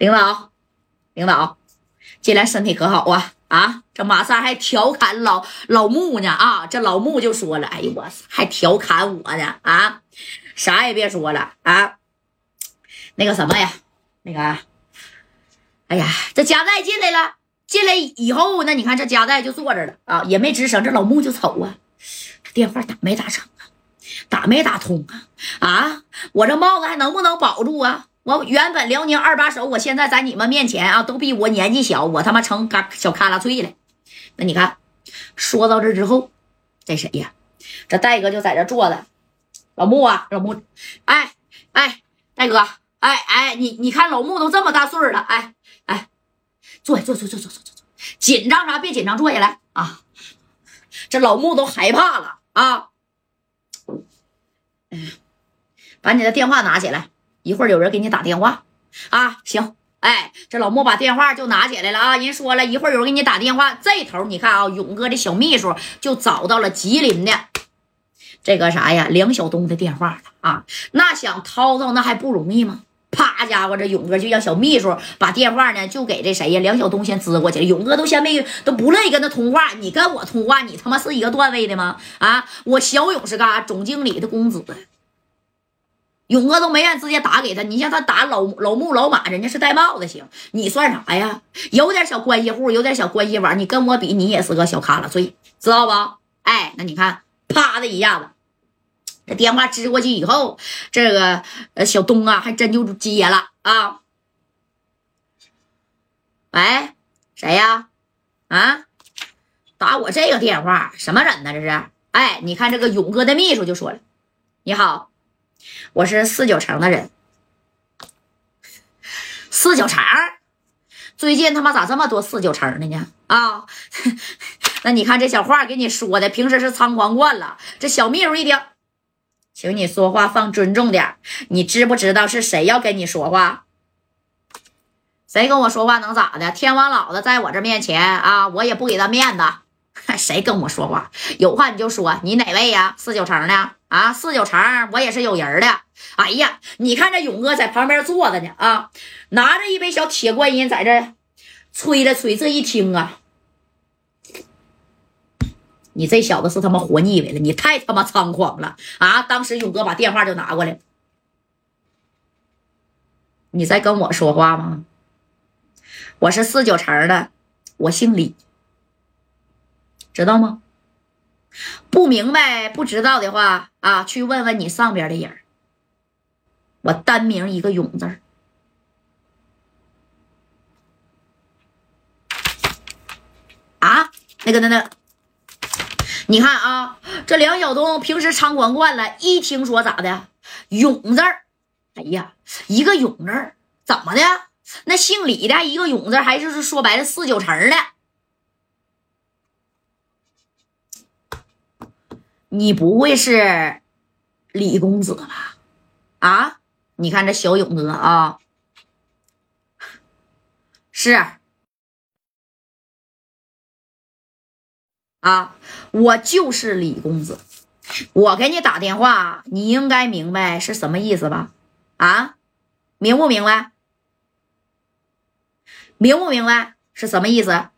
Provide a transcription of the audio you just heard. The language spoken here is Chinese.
领导，领导，进来身体可好啊？啊，这马三还调侃老老穆呢啊！这老穆就说了：“哎呦我，还调侃我呢啊！啥也别说了啊！那个什么呀，那个，哎呀，这加代进来了，进来以后呢，你看这加代就坐着了啊，也没吱声。这老穆就瞅啊，电话打没打成啊？打没打通啊？啊，我这帽子还能不能保住啊？”我原本辽宁二把手，我现在在你们面前啊，都比我年纪小，我他妈成嘎小卡拉脆了。那你看，说到这之后，这谁呀？这戴哥就在这坐着。老穆啊，老穆，哎哎，戴哥，哎哎，你你看老穆都这么大岁了，哎哎，坐下坐坐坐坐坐坐坐，紧张啥？别紧张，坐下来啊。这老穆都害怕了啊。嗯，把你的电话拿起来。一会儿有人给你打电话啊，行，哎，这老莫把电话就拿起来了啊。人说了一会儿有人给你打电话，这头你看啊，勇哥的小秘书就找到了吉林的这个啥呀，梁晓东的电话了啊。那想掏掏那还不容易吗？啪，家伙，这勇哥就让小秘书把电话呢就给这谁呀，梁晓东先支过去了。勇哥都先没都不乐意跟他通话，你跟我通话，你他妈是一个段位的吗？啊，我小勇是干啥？总经理的公子。勇哥都没愿直接打给他，你像他打老老穆老马，人家是戴帽子行，你算啥呀？有点小关系户，有点小关系网，你跟我比，你也是个小卡拉脆，知道不？哎，那你看，啪的一下子，这电话支过去以后，这个呃小东啊，还真就接了啊。喂，谁呀？啊，打我这个电话，什么人呢？这是？哎，你看这个勇哥的秘书就说了，你好。我是四九城的人，四九城，最近他妈咋这么多四九城的呢？啊，那你看这小话给你说的，平时是猖狂惯了。这小秘书一听，请你说话放尊重点，你知不知道是谁要跟你说话？谁跟我说话能咋的？天王老子在我这面前啊，我也不给他面子。谁跟我说话？有话你就说。你哪位呀？四九城的啊？四九城，我也是有人的。哎呀，你看这勇哥在旁边坐着呢啊，拿着一杯小铁观音在这吹了吹。这一听啊，你这小子是他妈活腻歪了，你太他妈猖狂了啊！当时勇哥把电话就拿过来，你在跟我说话吗？我是四九城的，我姓李。知道吗？不明白、不知道的话啊，去问问你上边的人。我单名一个勇字啊，那个、那、那，你看啊，这梁晓东平时猖狂惯了，一听说咋的，勇字哎呀，一个勇字怎么的？那姓李的一个勇字还是说白了四九城的。你不会是李公子吧？啊，你看这小勇哥啊，是啊，我就是李公子。我给你打电话，你应该明白是什么意思吧？啊，明不明白？明不明白是什么意思？